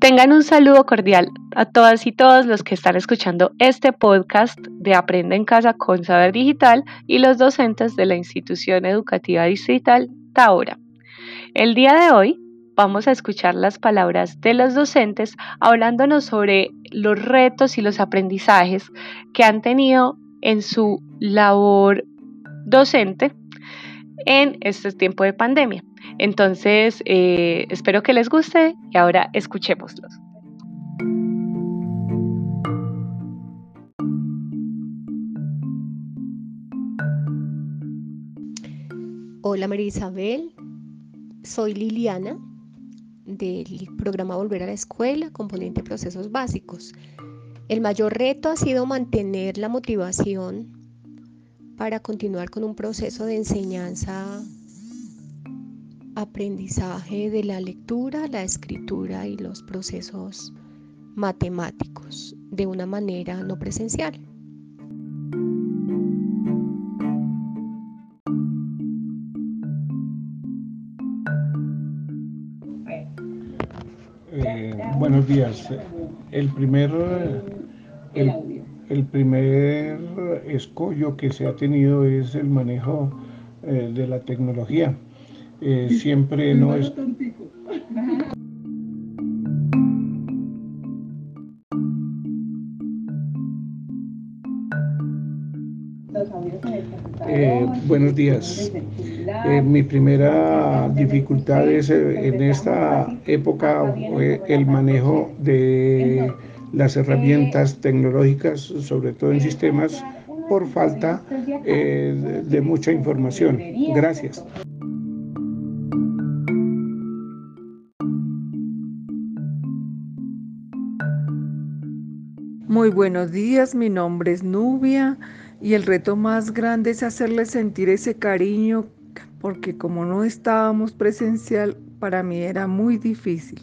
Tengan un saludo cordial a todas y todos los que están escuchando este podcast de Aprende en Casa con Saber Digital y los docentes de la institución educativa distrital Taora. El día de hoy vamos a escuchar las palabras de los docentes hablándonos sobre los retos y los aprendizajes que han tenido en su labor docente en este tiempo de pandemia. Entonces, eh, espero que les guste y ahora escuchémoslos. Hola María Isabel, soy Liliana del programa Volver a la Escuela, componente Procesos Básicos. El mayor reto ha sido mantener la motivación para continuar con un proceso de enseñanza aprendizaje de la lectura, la escritura y los procesos matemáticos de una manera no presencial. Eh, buenos días. El primer, primer escollo que se ha tenido es el manejo eh, de la tecnología eh, siempre no es... Eh, buenos días. Eh, mi primera dificultad es en esta época el manejo de las herramientas tecnológicas, sobre todo en sistemas, por falta de mucha información. Gracias. Muy buenos días, mi nombre es Nubia y el reto más grande es hacerle sentir ese cariño porque como no estábamos presencial, para mí era muy difícil.